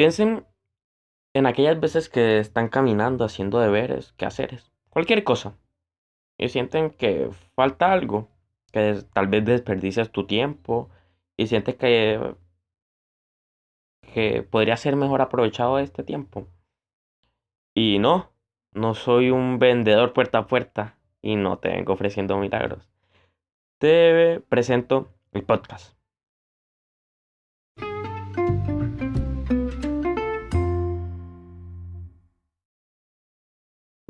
Piensen en aquellas veces que están caminando haciendo deberes, quehaceres, cualquier cosa, y sienten que falta algo, que tal vez desperdicias tu tiempo y sientes que, que podría ser mejor aprovechado este tiempo. Y no, no soy un vendedor puerta a puerta y no te vengo ofreciendo milagros. Te presento el podcast.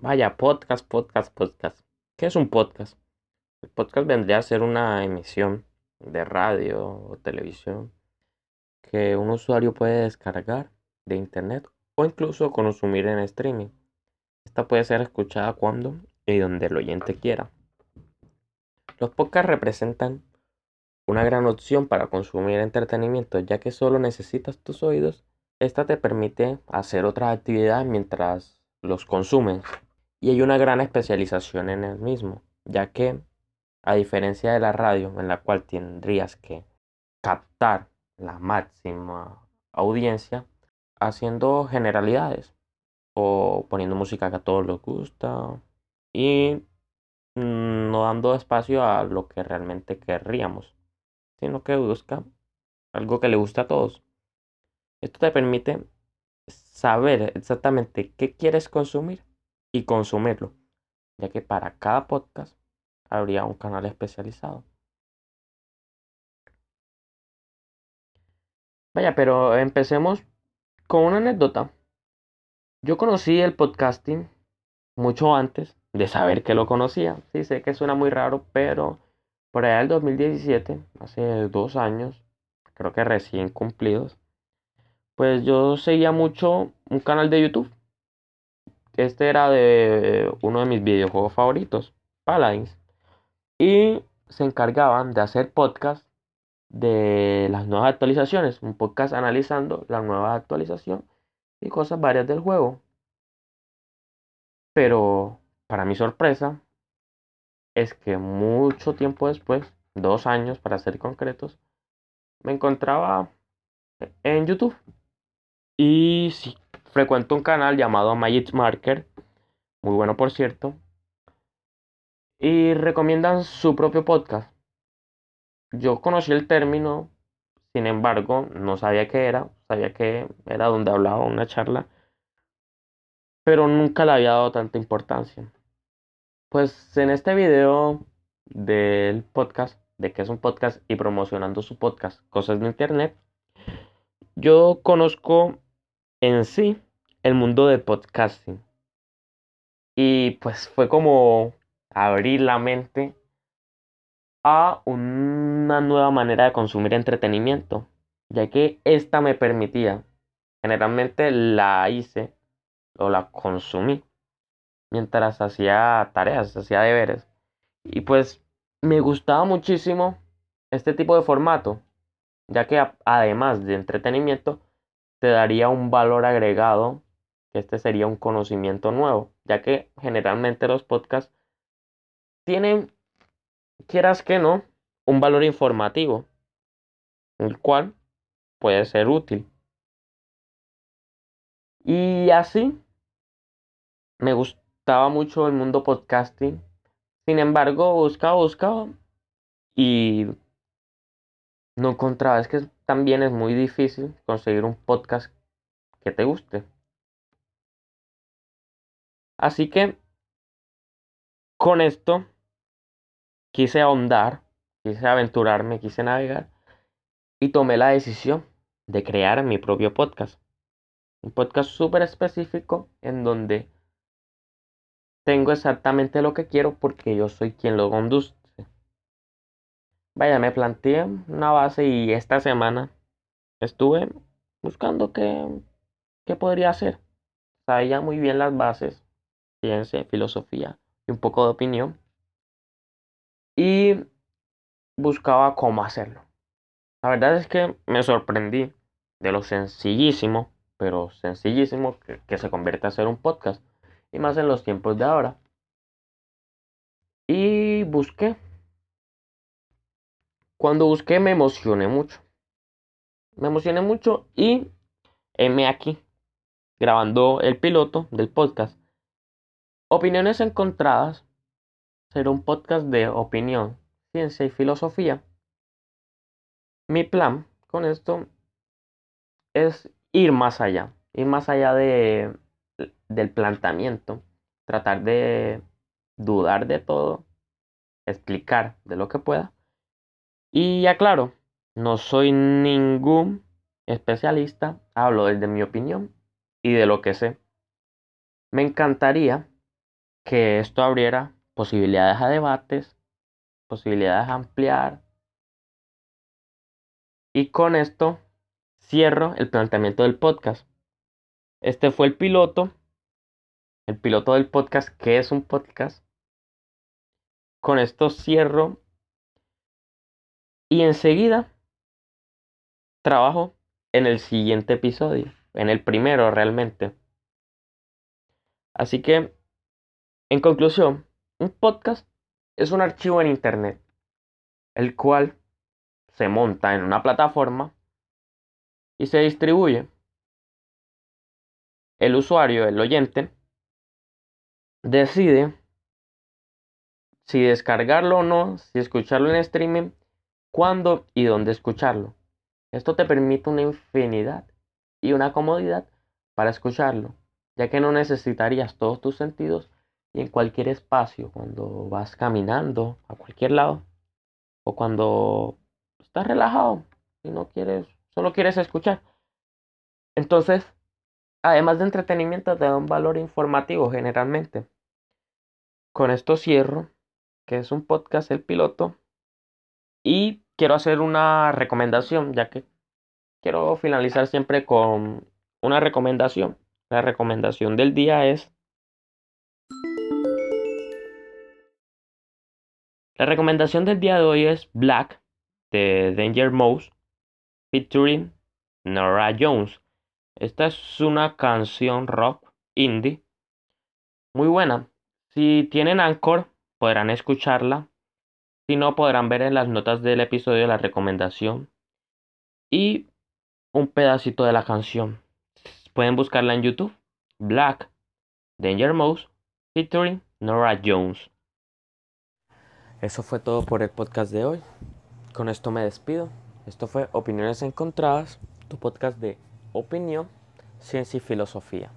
Vaya, podcast, podcast, podcast. ¿Qué es un podcast? El podcast vendría a ser una emisión de radio o televisión que un usuario puede descargar de internet o incluso consumir en streaming. Esta puede ser escuchada cuando y donde el oyente quiera. Los podcasts representan una gran opción para consumir entretenimiento ya que solo necesitas tus oídos. Esta te permite hacer otras actividades mientras los consumes y hay una gran especialización en el mismo, ya que, a diferencia de la radio, en la cual tendrías que captar la máxima audiencia haciendo generalidades o poniendo música que a todos les gusta y no dando espacio a lo que realmente querríamos, sino que busca algo que le guste a todos. Esto te permite saber exactamente qué quieres consumir y consumirlo, ya que para cada podcast habría un canal especializado. Vaya, pero empecemos con una anécdota. Yo conocí el podcasting mucho antes de saber que lo conocía. Sí, sé que suena muy raro, pero por allá del 2017, hace dos años, creo que recién cumplidos, pues yo seguía mucho un canal de YouTube este era de uno de mis videojuegos favoritos, Paladins. Y se encargaban de hacer podcast de las nuevas actualizaciones, un podcast analizando la nueva actualización y cosas varias del juego. Pero para mi sorpresa es que mucho tiempo después, dos años para ser concretos, me encontraba en YouTube. Y sí, frecuento un canal llamado Magic Marker, muy bueno por cierto, y recomiendan su propio podcast. Yo conocí el término, sin embargo, no sabía qué era, sabía que era donde hablaba una charla, pero nunca le había dado tanta importancia. Pues en este video del podcast, de que es un podcast y promocionando su podcast, Cosas de Internet, yo conozco en sí el mundo de podcasting. Y pues fue como abrir la mente a una nueva manera de consumir entretenimiento, ya que esta me permitía, generalmente la hice o la consumí mientras hacía tareas, hacía deberes. Y pues me gustaba muchísimo este tipo de formato, ya que además de entretenimiento, te daría un valor agregado, que este sería un conocimiento nuevo, ya que generalmente los podcasts tienen, quieras que no, un valor informativo, el cual puede ser útil. Y así, me gustaba mucho el mundo podcasting. Sin embargo, buscaba, buscaba y no encontraba. Es que también es muy difícil conseguir un podcast que te guste. Así que con esto quise ahondar, quise aventurarme, quise navegar y tomé la decisión de crear mi propio podcast. Un podcast súper específico en donde tengo exactamente lo que quiero porque yo soy quien lo conduce. Vaya, me planteé una base y esta semana estuve buscando qué, qué podría hacer. Sabía muy bien las bases, ciencia, filosofía y un poco de opinión. Y buscaba cómo hacerlo. La verdad es que me sorprendí de lo sencillísimo, pero sencillísimo que, se convierte a ser un podcast. Y más en los tiempos de ahora. Y busqué cuando busqué me emocioné mucho. Me emocioné mucho y M aquí, grabando el piloto del podcast. Opiniones encontradas será un podcast de opinión, ciencia y filosofía. Mi plan con esto es ir más allá, ir más allá de, del planteamiento, tratar de dudar de todo, explicar de lo que pueda. Y aclaro, no soy ningún especialista, hablo desde mi opinión y de lo que sé. Me encantaría que esto abriera posibilidades a debates, posibilidades a ampliar. Y con esto cierro el planteamiento del podcast. Este fue el piloto, el piloto del podcast, que es un podcast. Con esto cierro y enseguida trabajo en el siguiente episodio, en el primero realmente. Así que, en conclusión, un podcast es un archivo en Internet, el cual se monta en una plataforma y se distribuye. El usuario, el oyente, decide si descargarlo o no, si escucharlo en streaming, cuándo y dónde escucharlo. Esto te permite una infinidad y una comodidad para escucharlo, ya que no necesitarías todos tus sentidos y en cualquier espacio, cuando vas caminando a cualquier lado o cuando estás relajado y no quieres solo quieres escuchar. Entonces, además de entretenimiento, te da un valor informativo generalmente. Con esto cierro, que es un podcast el piloto. Y quiero hacer una recomendación, ya que quiero finalizar siempre con una recomendación. La recomendación del día es... La recomendación del día de hoy es Black de Danger Mouse featuring Nora Jones. Esta es una canción rock indie muy buena. Si tienen Anchor, podrán escucharla. Si no, podrán ver en las notas del episodio la recomendación y un pedacito de la canción. Pueden buscarla en YouTube. Black, Danger Mouse, featuring Nora Jones. Eso fue todo por el podcast de hoy. Con esto me despido. Esto fue Opiniones Encontradas, tu podcast de opinión, ciencia y filosofía.